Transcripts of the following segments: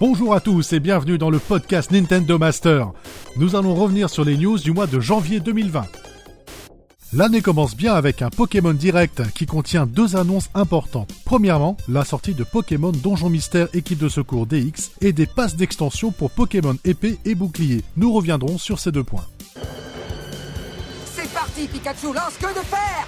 Bonjour à tous et bienvenue dans le podcast Nintendo Master. Nous allons revenir sur les news du mois de janvier 2020. L'année commence bien avec un Pokémon Direct qui contient deux annonces importantes. Premièrement, la sortie de Pokémon Donjon Mystère équipe de secours DX et des passes d'extension pour Pokémon épée et bouclier. Nous reviendrons sur ces deux points. C'est parti, Pikachu, lance que de fer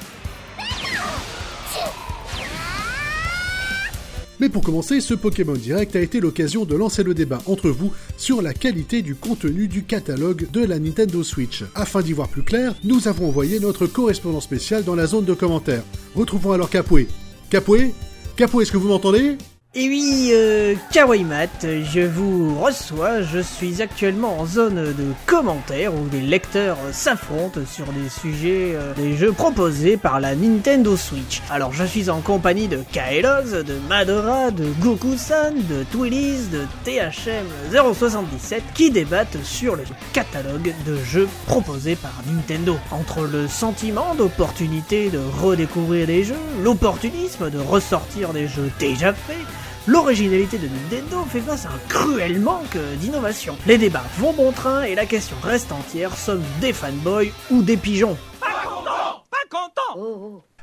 Mais pour commencer, ce Pokémon Direct a été l'occasion de lancer le débat entre vous sur la qualité du contenu du catalogue de la Nintendo Switch. Afin d'y voir plus clair, nous avons envoyé notre correspondant spécial dans la zone de commentaires. Retrouvons alors Capoué. Capoué Capoué, est-ce que vous m'entendez? Et oui, euh, Kawaii Mat, je vous reçois. Je suis actuellement en zone de commentaires où les lecteurs s'affrontent sur des sujets euh, des jeux proposés par la Nintendo Switch. Alors, je suis en compagnie de Kaelos, de Madora, de Goku-san, de Twillies, de THM 077 qui débattent sur le catalogue de jeux proposés par Nintendo. Entre le sentiment d'opportunité de redécouvrir des jeux, l'opportunisme de ressortir des jeux déjà faits, L'originalité de Nintendo fait face à un cruel manque d'innovation. Les débats vont bon train et la question reste entière, sommes-nous des fanboys ou des pigeons?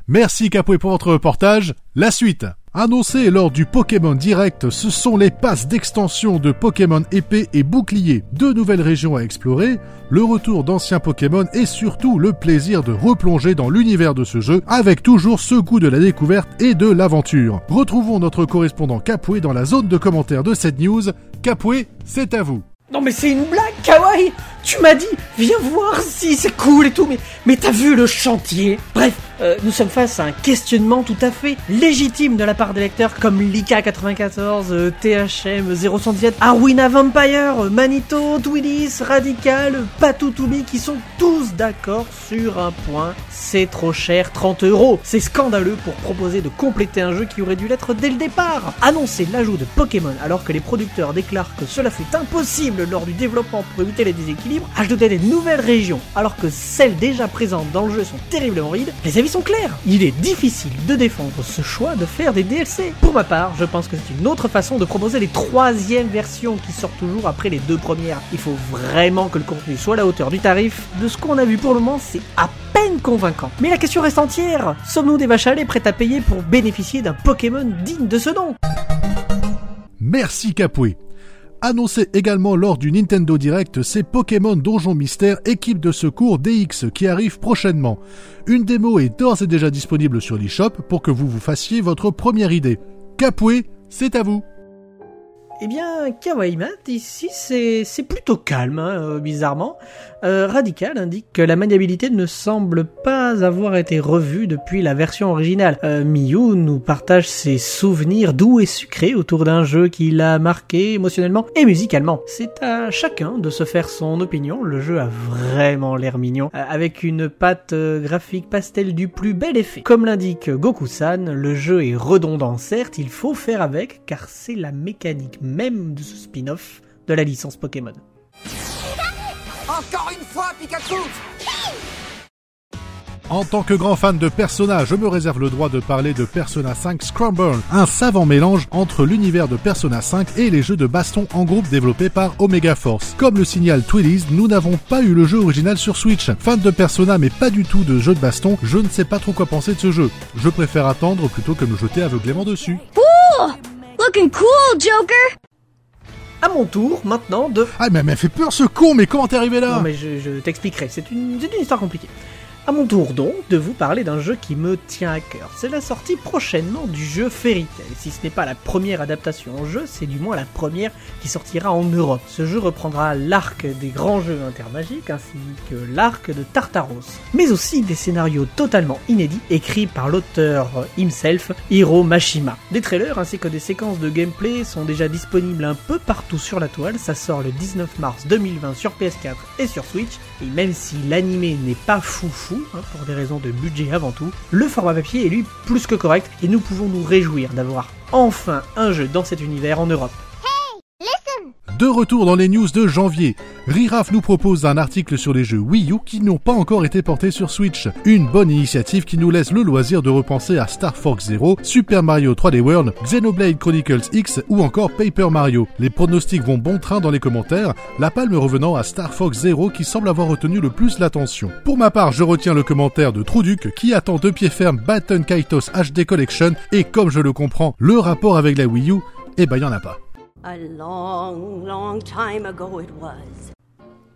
Merci Capoué pour votre reportage. La suite. Annoncé lors du Pokémon Direct, ce sont les passes d'extension de Pokémon épée et bouclier. Deux nouvelles régions à explorer, le retour d'anciens Pokémon et surtout le plaisir de replonger dans l'univers de ce jeu avec toujours ce goût de la découverte et de l'aventure. Retrouvons notre correspondant Capoué dans la zone de commentaires de cette news. Capoué, c'est à vous. Non mais c'est une blague, Kawaii Tu m'as dit, viens voir si c'est cool et tout, mais t'as vu le chantier? Bref, euh, nous sommes face à un questionnement tout à fait légitime de la part des lecteurs comme Lika94, euh, THM 017, Arwina Vampire, euh, Manito, Twillis, Radical, Patoutoumi qui sont tous d'accord sur un point, c'est trop cher, 30 euros. C'est scandaleux pour proposer de compléter un jeu qui aurait dû l'être dès le départ. Annoncer l'ajout de Pokémon alors que les producteurs déclarent que cela fut impossible lors du développement pour éviter les déséquilibres, ajouter des nouvelles régions alors que celles déjà présentes dans le jeu sont terriblement rides, avis sont clairs. Il est difficile de défendre ce choix de faire des DLC. Pour ma part, je pense que c'est une autre façon de proposer les troisièmes versions qui sortent toujours après les deux premières. Il faut vraiment que le contenu soit à la hauteur du tarif. De ce qu'on a vu pour le moment, c'est à peine convaincant. Mais la question reste entière. Sommes-nous des vaches à prêtes à payer pour bénéficier d'un Pokémon digne de ce nom? Merci Capoué. Annoncé également lors du Nintendo Direct, c'est Pokémon Donjon Mystère équipe de secours DX qui arrive prochainement. Une démo est d'ores et déjà disponible sur l'eShop pour que vous vous fassiez votre première idée. Capoué, c'est à vous. Eh bien, Kawaii Mat, ici, c'est plutôt calme, hein, euh, bizarrement. Euh, Radical indique que la maniabilité ne semble pas avoir été revue depuis la version originale. Euh, Miyu nous partage ses souvenirs doux et sucrés autour d'un jeu qui l'a marqué émotionnellement et musicalement. C'est à chacun de se faire son opinion. Le jeu a vraiment l'air mignon, avec une patte graphique pastel du plus bel effet. Comme l'indique Goku-san, le jeu est redondant certes, il faut faire avec, car c'est la mécanique même de ce spin-off de la licence Pokémon. Encore une fois, Pikachu En tant que grand fan de Persona, je me réserve le droit de parler de Persona 5 Scramble, un savant mélange entre l'univers de Persona 5 et les jeux de baston en groupe développés par Omega Force. Comme le signale Twillies, nous n'avons pas eu le jeu original sur Switch. Fan de Persona mais pas du tout de jeu de baston, je ne sais pas trop quoi penser de ce jeu. Je préfère attendre plutôt que me jeter aveuglément dessus. Looking cool, Joker! À mon tour, maintenant, de Ah mais elle fait peur ce con, mais comment t'es arrivé là? Non mais je, je t'expliquerai, c'est une, c'est une histoire compliquée. À mon tour donc de vous parler d'un jeu qui me tient à cœur. C'est la sortie prochainement du jeu Fairy Tail. Si ce n'est pas la première adaptation en jeu, c'est du moins la première qui sortira en Europe. Ce jeu reprendra l'arc des grands jeux intermagiques ainsi que l'arc de Tartaros, mais aussi des scénarios totalement inédits écrits par l'auteur himself, Hiro Mashima. Des trailers ainsi que des séquences de gameplay sont déjà disponibles un peu partout sur la toile. Ça sort le 19 mars 2020 sur PS4 et sur Switch. Et même si l'animé n'est pas foufou, hein, pour des raisons de budget avant tout, le format papier est lui plus que correct et nous pouvons nous réjouir d'avoir enfin un jeu dans cet univers en Europe. De retour dans les news de janvier, Riraf nous propose un article sur les jeux Wii U qui n'ont pas encore été portés sur Switch. Une bonne initiative qui nous laisse le loisir de repenser à Star Fox Zero, Super Mario 3D World, Xenoblade Chronicles X ou encore Paper Mario. Les pronostics vont bon train dans les commentaires, la palme revenant à Star Fox Zero qui semble avoir retenu le plus l'attention. Pour ma part, je retiens le commentaire de Trouduc qui attend de pied ferme Baton Kaitos HD Collection et comme je le comprends, le rapport avec la Wii U, eh ben y en a pas. A long, long time ago it was.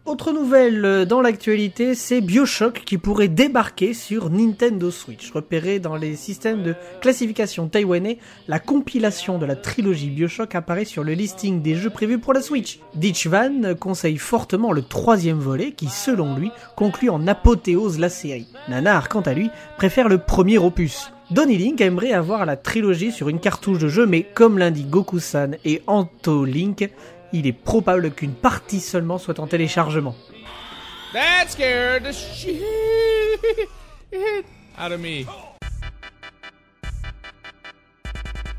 Autre nouvelle dans l'actualité, c'est Bioshock qui pourrait débarquer sur Nintendo Switch. Repéré dans les systèmes de classification taïwanais, la compilation de la trilogie Bioshock apparaît sur le listing des jeux prévus pour la Switch. Ditch Van conseille fortement le troisième volet qui, selon lui, conclut en apothéose la série. Nanar, quant à lui, préfère le premier opus. Donny Link aimerait avoir la trilogie sur une cartouche de jeu, mais comme l'indique Goku-san et Anto Link, il est probable qu'une partie seulement soit en téléchargement. That scared the shit out of me.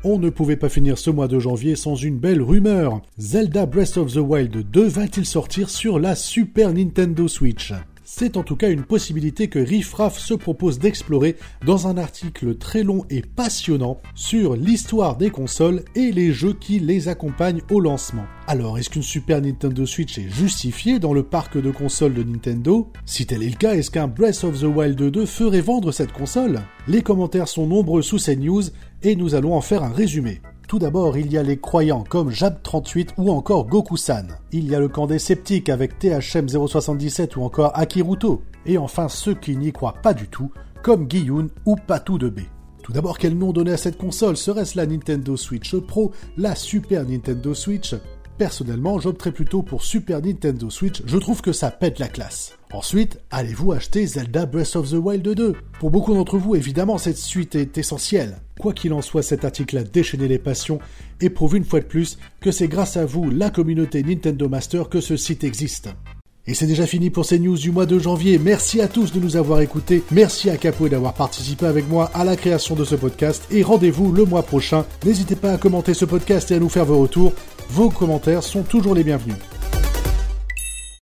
On ne pouvait pas finir ce mois de janvier sans une belle rumeur. Zelda Breath of the Wild 2 va-t-il sortir sur la Super Nintendo Switch? C'est en tout cas une possibilité que Riff Raff se propose d'explorer dans un article très long et passionnant sur l'histoire des consoles et les jeux qui les accompagnent au lancement. Alors, est-ce qu'une Super Nintendo Switch est justifiée dans le parc de consoles de Nintendo? Si tel est le cas, est-ce qu'un Breath of the Wild 2 ferait vendre cette console? Les commentaires sont nombreux sous ces news et nous allons en faire un résumé. Tout d'abord, il y a les croyants comme Jab38 ou encore Goku-san. Il y a le camp des sceptiques avec THM077 ou encore Akiruto. Et enfin ceux qui n'y croient pas du tout, comme Giyun ou Patou de B. Tout d'abord, quel nom donner à cette console? Serait-ce la Nintendo Switch Pro, la Super Nintendo Switch? Personnellement, j'opterais plutôt pour Super Nintendo Switch, je trouve que ça pète la classe. Ensuite, allez-vous acheter Zelda Breath of the Wild 2 Pour beaucoup d'entre vous, évidemment, cette suite est essentielle. Quoi qu'il en soit, cet article a déchaîné les passions et prouve une fois de plus que c'est grâce à vous, la communauté Nintendo Master, que ce site existe. Et c'est déjà fini pour ces news du mois de janvier. Merci à tous de nous avoir écoutés. Merci à Capo d'avoir participé avec moi à la création de ce podcast. Et rendez-vous le mois prochain. N'hésitez pas à commenter ce podcast et à nous faire vos retours. Vos commentaires sont toujours les bienvenus.